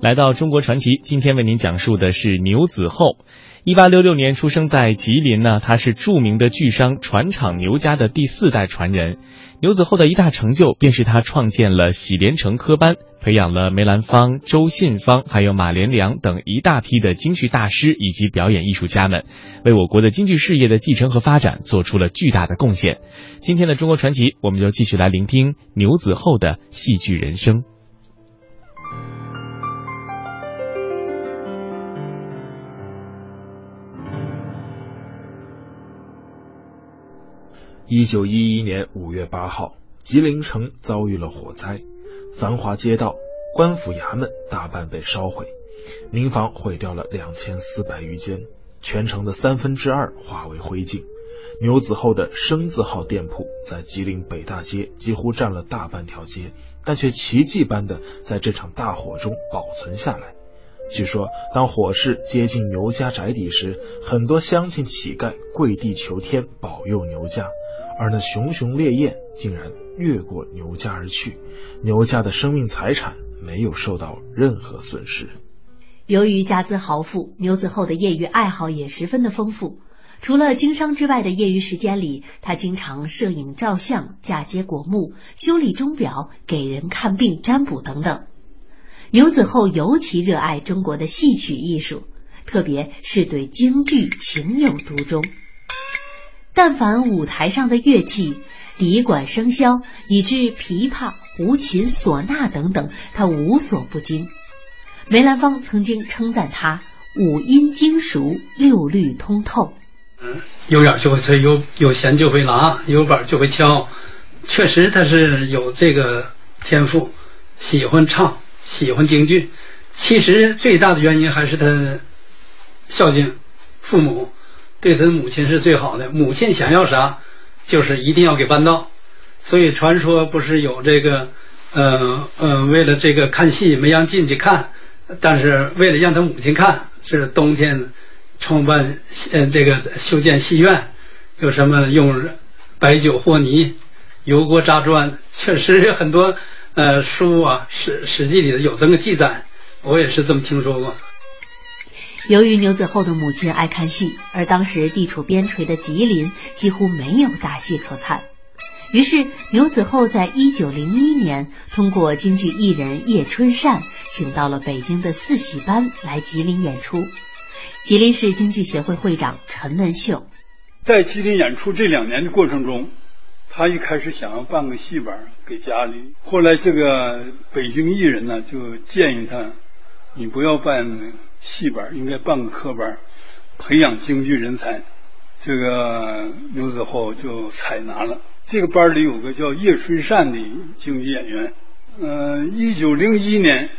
来到中国传奇，今天为您讲述的是牛子厚。一八六六年出生在吉林呢，他是著名的巨商船厂牛家的第四代传人。牛子厚的一大成就，便是他创建了喜连成科班，培养了梅兰芳、周信芳，还有马连良等一大批的京剧大师以及表演艺术家们，为我国的京剧事业的继承和发展做出了巨大的贡献。今天的中国传奇，我们就继续来聆听牛子厚的戏剧人生。一九一一年五月八号，吉林城遭遇了火灾，繁华街道、官府衙门大半被烧毁，民房毁掉了两千四百余间，全城的三分之二化为灰烬。牛子厚的生字号店铺在吉林北大街几乎占了大半条街，但却奇迹般的在这场大火中保存下来。据说，当火势接近牛家宅邸时，很多乡亲乞丐跪地求天保佑牛家。而那熊熊烈焰竟然越过牛家而去，牛家的生命财产没有受到任何损失。由于家资豪富，牛子厚的业余爱好也十分的丰富。除了经商之外的业余时间里，他经常摄影、照相、嫁接国木、修理钟表、给人看病、占卜等等。牛子厚尤其热爱中国的戏曲艺术，特别是对京剧情有独钟。但凡舞台上的乐器，笛管笙箫，以至琵琶、胡琴、唢呐等等，他无所不精。梅兰芳曾经称赞他五音精熟，六律通透。嗯，有眼就会吹，有有弦就会拉，有板就会敲。确实，他是有这个天赋，喜欢唱，喜欢京剧。其实最大的原因还是他孝敬父母。对他母亲是最好的，母亲想要啥，就是一定要给办到。所以传说不是有这个，呃呃，为了这个看戏没让进去看，但是为了让他母亲看，是冬天创办呃这个修建戏院，有什么用白酒和泥、油锅炸砖，确实有很多呃书啊史史记里的有这个记载，我也是这么听说过。由于牛子厚的母亲爱看戏，而当时地处边陲的吉林几乎没有大戏可看，于是牛子厚在一九零一年通过京剧艺人叶春善，请到了北京的四喜班来吉林演出。吉林市京剧协会会长陈文秀在吉林演出这两年的过程中，他一开始想要办个戏班给家里，后来这个北京艺人呢就建议他，你不要办。戏班应该办个科班，培养京剧人才。这个牛子厚就采纳了。这个班里有个叫叶春善的京剧演员。嗯，一九零一年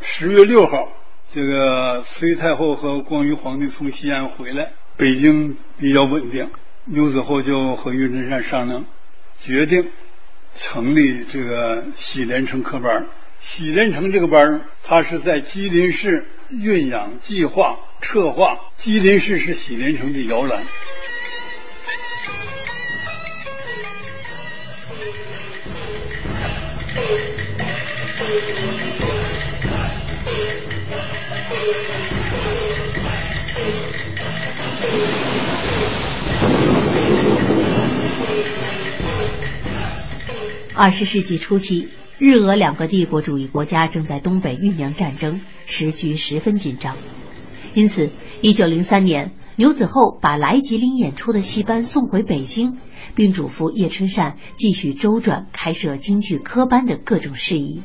十月六号，这个隋太后和光绪皇帝从西安回来，北京比较稳定。牛子厚就和叶春善商量，决定成立这个喜连成科班。喜连成这个班，它是在吉林市酝养、计划、策划。吉林市是喜连成的摇篮。二十世纪初期。日俄两个帝国主义国家正在东北酝酿战争，时局十分紧张。因此，一九零三年，牛子厚把来吉林演出的戏班送回北京，并嘱咐叶春善继续周转开设京剧科班的各种事宜。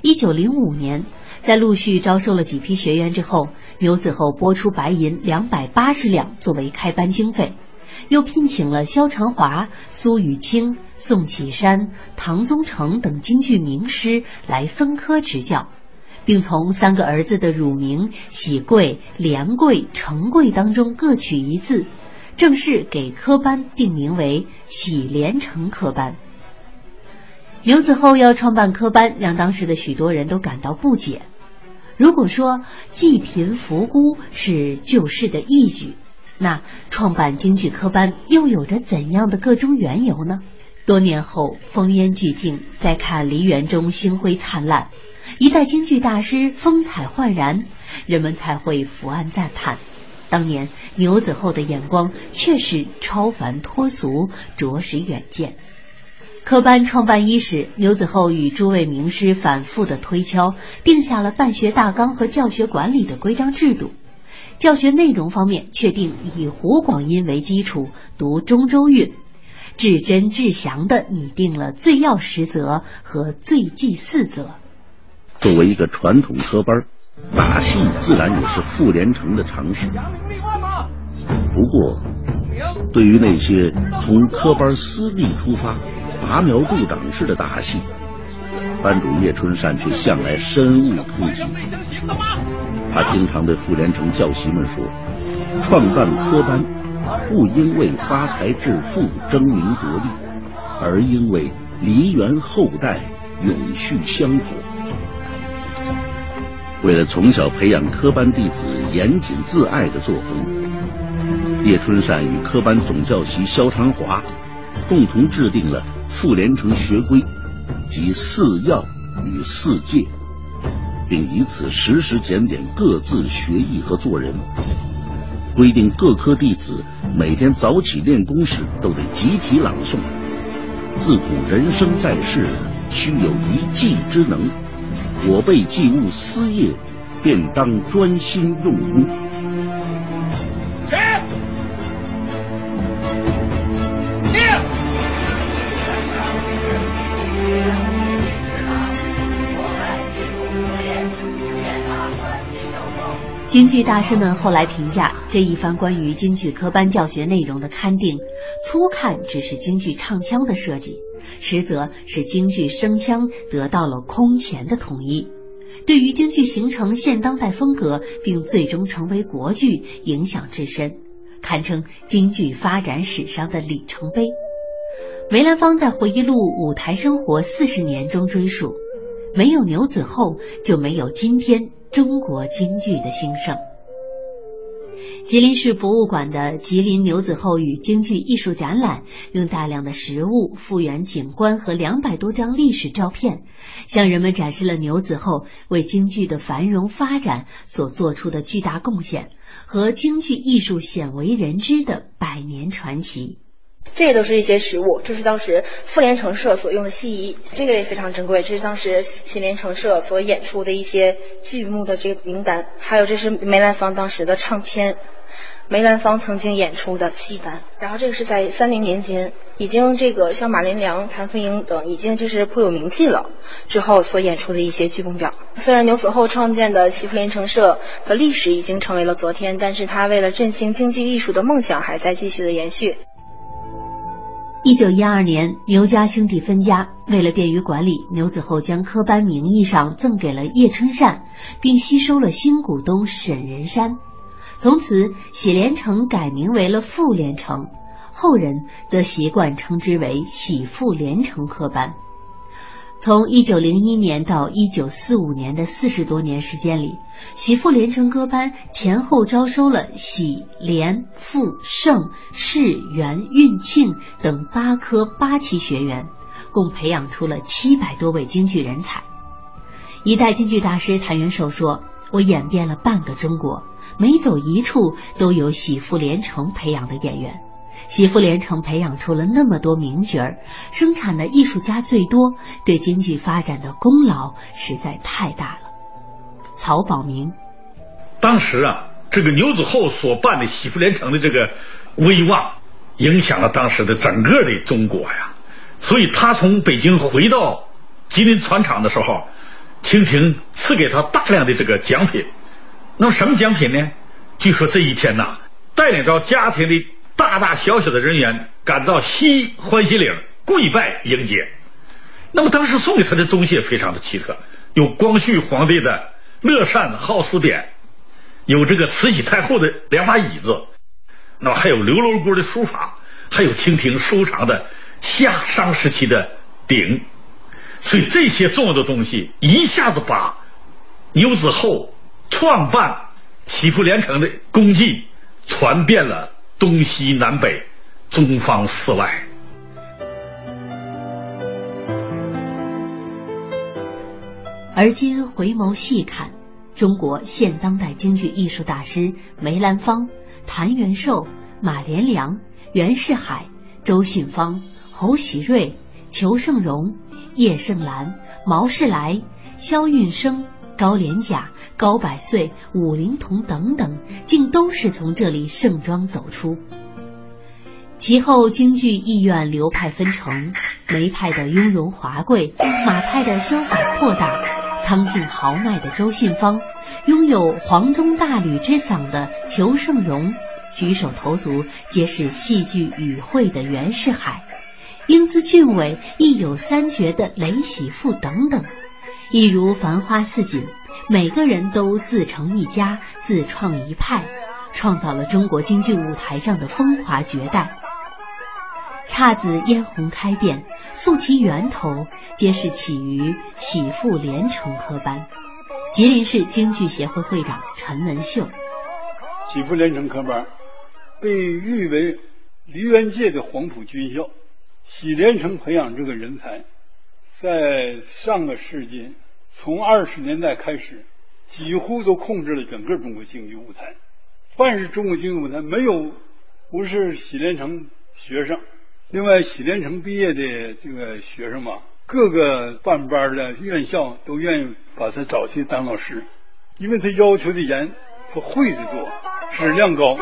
一九零五年，在陆续招收了几批学员之后，牛子厚拨出白银两百八十两作为开班经费。又聘请了萧长华、苏雨清、宋启山、唐宗成等京剧名师来分科执教，并从三个儿子的乳名喜贵、连贵、成贵当中各取一字，正式给科班定名为喜连成科班。刘子厚要创办科班，让当时的许多人都感到不解。如果说济贫扶孤是救世的义举。那创办京剧科班又有着怎样的各种缘由呢？多年后，烽烟俱静，再看梨园中星辉灿烂，一代京剧大师风采焕然，人们才会伏案赞叹。当年牛子厚的眼光确实超凡脱俗，着实远见。科班创办伊始，牛子厚与诸位名师反复的推敲，定下了办学大纲和教学管理的规章制度。教学内容方面，确定以胡广音为基础，读中州韵，至真至详的拟定了最要十则和最忌四则。作为一个传统科班，打戏自然也是傅连成的常识。不过，对于那些从科班私利出发、拔苗助长式的打戏，班主叶春善却向来深恶痛绝。他经常对傅连成教习们说：“创办科班，不因为发财致富、争名夺利，而因为梨园后代永续香火。”为了从小培养科班弟子严谨自爱的作风，叶春善与科班总教习萧长华共同制定了傅连成学规及四要与四戒。并以此实时检点各自学艺和做人，规定各科弟子每天早起练功时都得集体朗诵。自古人生在世，须有一技之能。我辈既务私业，便当专心用功。京剧大师们后来评价这一番关于京剧科班教学内容的勘定，粗看只是京剧唱腔的设计，实则是京剧声腔得到了空前的统一，对于京剧形成现当代风格并最终成为国剧影响至深，堪称京剧发展史上的里程碑。梅兰芳在回忆录《舞台生活四十年》中追述：“没有牛子厚，就没有今天。”中国京剧的兴盛。吉林市博物馆的吉林牛子厚与京剧艺术展览，用大量的实物、复原景观和两百多张历史照片，向人们展示了牛子厚为京剧的繁荣发展所做出的巨大贡献和京剧艺术鲜为人知的百年传奇。这些都是一些实物，这是当时妇联成社所用的戏衣，这个也非常珍贵。这是当时妇联成社所演出的一些剧目的这个名单，还有这是梅兰芳当时的唱片，梅兰芳曾经演出的戏单。然后这个是在三零年间，已经这个像马连良、谭凤英等已经就是颇有名气了之后所演出的一些剧目表。虽然牛子厚创建的媳妇联成社的历史已经成为了昨天，但是他为了振兴京剧艺术的梦想还在继续的延续。一九一二年，牛家兄弟分家，为了便于管理，牛子厚将科班名义上赠给了叶春善，并吸收了新股东沈仁山。从此，喜连成改名为了富连成，后人则习惯称之为喜富连成科班。从一九零一年到一九四五年的四十多年时间里，喜傅连成歌班前后招收了喜、连、富、盛、世、元、运、庆等八科八期学员，共培养出了七百多位京剧人才。一代京剧大师谭元寿说：“我演遍了半个中国，每走一处都有喜傅连成培养的演员。”喜福连城培养出了那么多名角儿，生产的艺术家最多，对京剧发展的功劳实在太大了。曹保明，当时啊，这个牛子厚所办的喜福连城的这个威望，影响了当时的整个的中国呀。所以他从北京回到吉林船厂的时候，清廷赐给他大量的这个奖品。那么什么奖品呢？据说这一天呐，带领着家庭的。大大小小的人员赶到西欢喜岭跪拜迎接，那么当时送给他的东西也非常的奇特，有光绪皇帝的乐善好施匾，有这个慈禧太后的两把椅子，那么还有刘罗锅的书法，还有清廷收藏的夏商时期的鼎，所以这些重要的东西一下子把牛子厚创办祈福连城的功绩传遍了。东西南北，中方四外。而今回眸细看，中国现当代京剧艺术大师梅兰芳、谭元寿、马连良、袁世海、周信芳、侯喜瑞、裘盛戎、叶盛兰、毛世来、萧韵生、高连甲、高百岁、武龄童等等，竟都是从这里盛装走出。其后，京剧艺院流派分成梅派的雍容华贵，马派的潇洒阔大，苍劲豪迈的周信芳，拥有黄钟大吕之嗓的裘盛戎，举手投足皆是戏剧语汇的袁世海，英姿俊伟、亦有三绝的雷喜富等等，一如繁花似锦，每个人都自成一家，自创一派，创造了中国京剧舞台上的风华绝代。姹紫嫣红开遍，溯其源头，皆是起于启复连城科班。吉林市京剧协会会长陈文秀，启复连城科班被誉为梨园界的黄埔军校。喜连城培养这个人才，在上个世纪从二十年代开始，几乎都控制了整个中国京剧舞台。凡是中国京剧舞台，没有不是喜连城学生。另外，喜连城毕业的这个学生嘛，各个办班的院校都愿意把他找去当老师，因为他要求的严，他会的多，质量高。